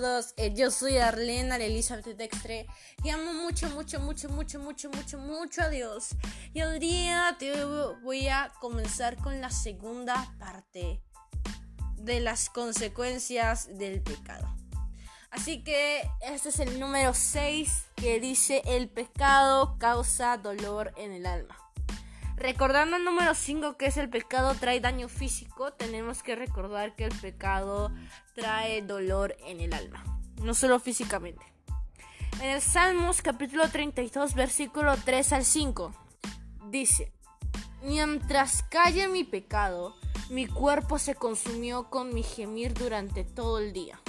todos, eh, yo soy Arlena Elizabeth Dextre y amo mucho, mucho, mucho, mucho, mucho, mucho, mucho a Dios. Y hoy día te voy a comenzar con la segunda parte de las consecuencias del pecado. Así que este es el número 6 que dice el pecado causa dolor en el alma. Recordando el número 5 que es el pecado trae daño físico, tenemos que recordar que el pecado trae dolor en el alma, no solo físicamente. En el Salmos capítulo 32 versículo 3 al 5 dice, Mientras calle mi pecado, mi cuerpo se consumió con mi gemir durante todo el día.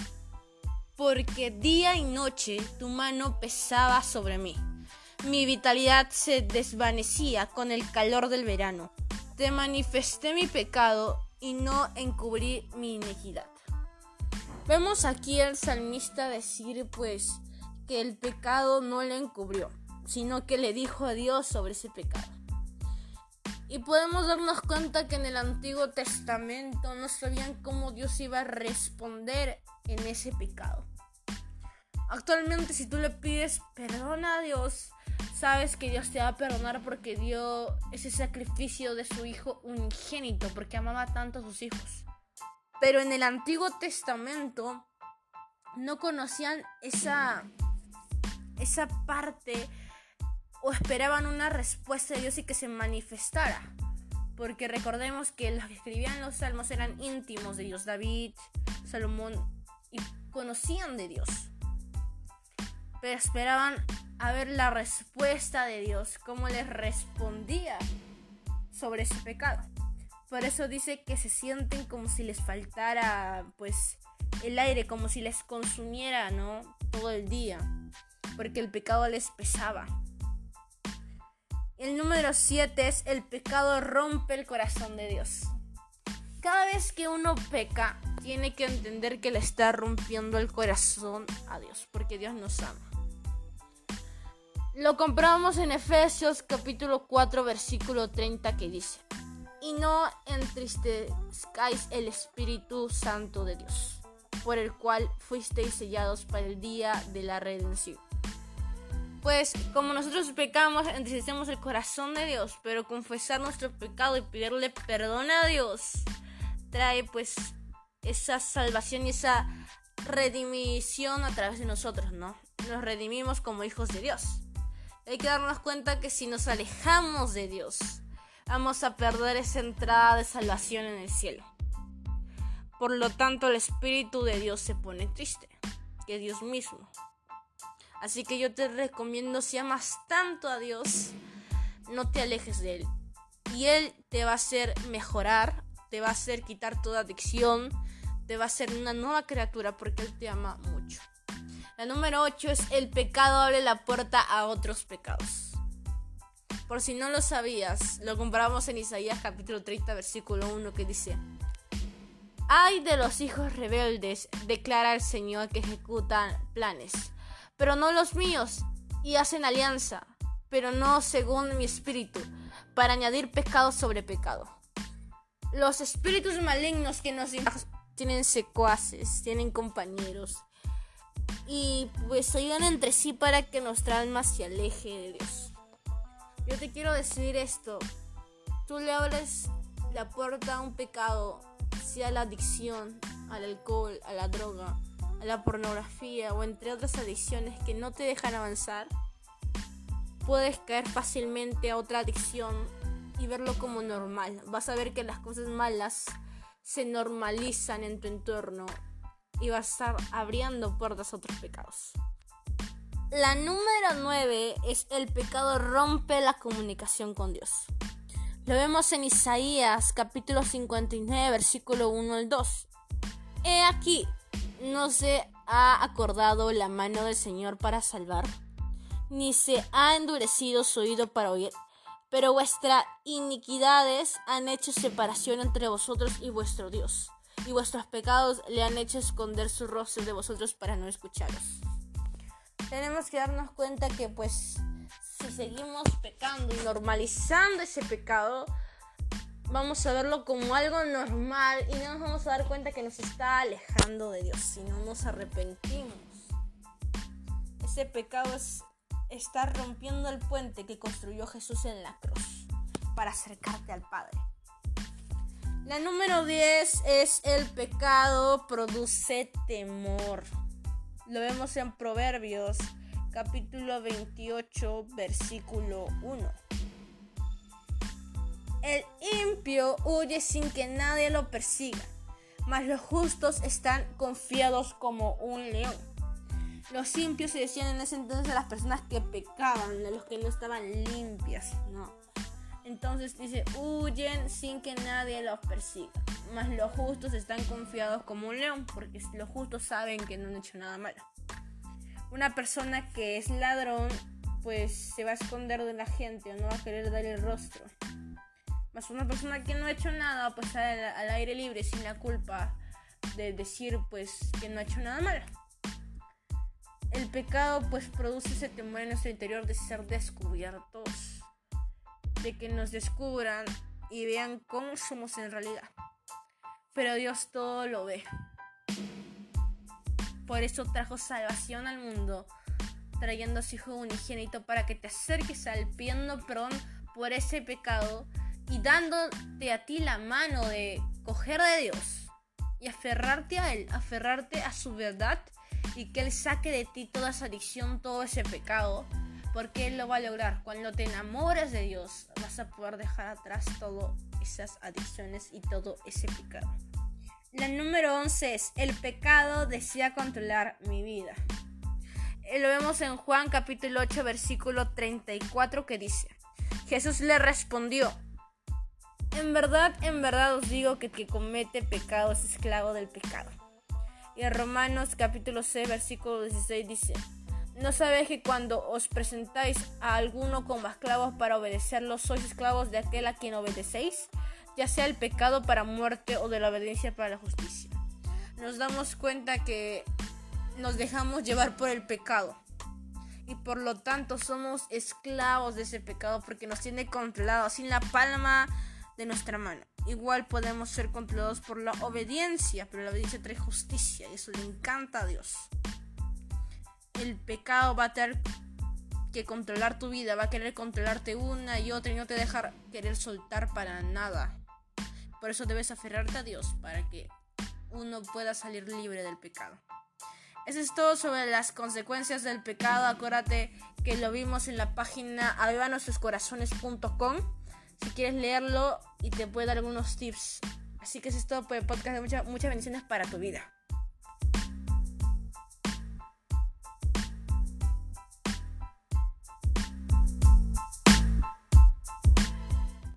Porque día y noche tu mano pesaba sobre mí mi vitalidad se desvanecía con el calor del verano. Te manifesté mi pecado y no encubrí mi iniquidad. Vemos aquí al salmista decir pues que el pecado no le encubrió, sino que le dijo a Dios sobre ese pecado. Y podemos darnos cuenta que en el Antiguo Testamento no sabían cómo Dios iba a responder en ese pecado. Actualmente si tú le pides perdón a Dios, sabes que Dios te va a perdonar porque dio ese sacrificio de su hijo unigénito, porque amaba tanto a sus hijos. Pero en el Antiguo Testamento no conocían esa, esa parte o esperaban una respuesta de Dios y que se manifestara. Porque recordemos que los que escribían los salmos eran íntimos de Dios, David, Salomón, y conocían de Dios. Pero esperaban a ver la respuesta de Dios, cómo les respondía sobre ese pecado. Por eso dice que se sienten como si les faltara pues el aire, como si les consumiera, ¿no? Todo el día, porque el pecado les pesaba. El número 7 es el pecado rompe el corazón de Dios. Cada vez que uno peca, tiene que entender que le está rompiendo el corazón a Dios, porque Dios nos ama. Lo compramos en Efesios capítulo 4 versículo 30 que dice, y no entristezcáis el Espíritu Santo de Dios, por el cual fuisteis sellados para el día de la redención. Pues como nosotros pecamos, entristecemos el corazón de Dios, pero confesar nuestro pecado y pedirle perdón a Dios trae pues esa salvación y esa redimición a través de nosotros, ¿no? Nos redimimos como hijos de Dios hay que darnos cuenta que si nos alejamos de Dios, vamos a perder esa entrada de salvación en el cielo. Por lo tanto, el Espíritu de Dios se pone triste, que Dios mismo. Así que yo te recomiendo, si amas tanto a Dios, no te alejes de Él. Y Él te va a hacer mejorar, te va a hacer quitar toda adicción, te va a hacer una nueva criatura porque Él te ama mucho. La número 8 es el pecado abre la puerta a otros pecados. Por si no lo sabías, lo comparamos en Isaías capítulo 30 versículo 1 que dice, Ay de los hijos rebeldes, declara el Señor que ejecutan planes, pero no los míos, y hacen alianza, pero no según mi espíritu, para añadir pecado sobre pecado. Los espíritus malignos que nos tienen secuaces, tienen compañeros, y pues ayudan entre sí para que nuestra alma se aleje de Dios. Yo te quiero decir esto, tú le abres la puerta a un pecado, sea la adicción al alcohol, a la droga, a la pornografía o entre otras adicciones que no te dejan avanzar, puedes caer fácilmente a otra adicción y verlo como normal. Vas a ver que las cosas malas se normalizan en tu entorno y va a estar abriendo puertas a otros pecados. La número 9 es el pecado rompe la comunicación con Dios. Lo vemos en Isaías capítulo 59 versículo 1 al 2. He aquí, no se ha acordado la mano del Señor para salvar, ni se ha endurecido su oído para oír, pero vuestras iniquidades han hecho separación entre vosotros y vuestro Dios y vuestros pecados le han hecho esconder su rostro de vosotros para no escucharos. Tenemos que darnos cuenta que pues si seguimos pecando y normalizando ese pecado, vamos a verlo como algo normal y no nos vamos a dar cuenta que nos está alejando de Dios, si no nos arrepentimos. Ese pecado es estar rompiendo el puente que construyó Jesús en la cruz para acercarte al Padre. La número 10 es el pecado produce temor. Lo vemos en Proverbios capítulo 28 versículo 1. El impio huye sin que nadie lo persiga, mas los justos están confiados como un león. Los impios se decían en ese entonces a las personas que pecaban, a los que no estaban limpias, no. Entonces dice, huyen sin que nadie los persiga. Mas los justos están confiados como un león, porque los justos saben que no han hecho nada malo. Una persona que es ladrón, pues se va a esconder de la gente o no va a querer dar el rostro. Más una persona que no ha hecho nada, pues al, al aire libre sin la culpa de decir pues que no ha hecho nada malo. El pecado pues produce ese temor en nuestro interior de ser descubiertos, de que nos descubran y vean cómo somos en realidad. Pero Dios todo lo ve. Por eso trajo salvación al mundo, trayendo a su Hijo unigénito para que te acerques al pidiendo perdón por ese pecado y dándote a ti la mano de coger de Dios y aferrarte a Él, aferrarte a su verdad y que Él saque de ti toda esa adicción, todo ese pecado, porque Él lo va a lograr. Cuando te enamores de Dios, vas a poder dejar atrás todas esas adicciones y todo ese pecado. La número 11 es, el pecado desea controlar mi vida. Eh, lo vemos en Juan capítulo 8 versículo 34 que dice, Jesús le respondió, en verdad, en verdad os digo que el que comete pecado es esclavo del pecado. Y en Romanos capítulo 6 versículo 16 dice, ¿no sabéis que cuando os presentáis a alguno como esclavos para obedecerlo, sois esclavos de aquel a quien obedecéis? Ya sea el pecado para muerte o de la obediencia para la justicia. Nos damos cuenta que nos dejamos llevar por el pecado y por lo tanto somos esclavos de ese pecado porque nos tiene controlados sin la palma de nuestra mano. Igual podemos ser controlados por la obediencia, pero la obediencia trae justicia y eso le encanta a Dios. El pecado va a tener que controlar tu vida, va a querer controlarte una y otra y no te dejar querer soltar para nada. Por eso debes aferrarte a Dios para que uno pueda salir libre del pecado. Eso es todo sobre las consecuencias del pecado. Acuérdate que lo vimos en la página avivanostroscorazones.com si quieres leerlo y te puede dar algunos tips. Así que eso es todo por el podcast de muchas bendiciones para tu vida.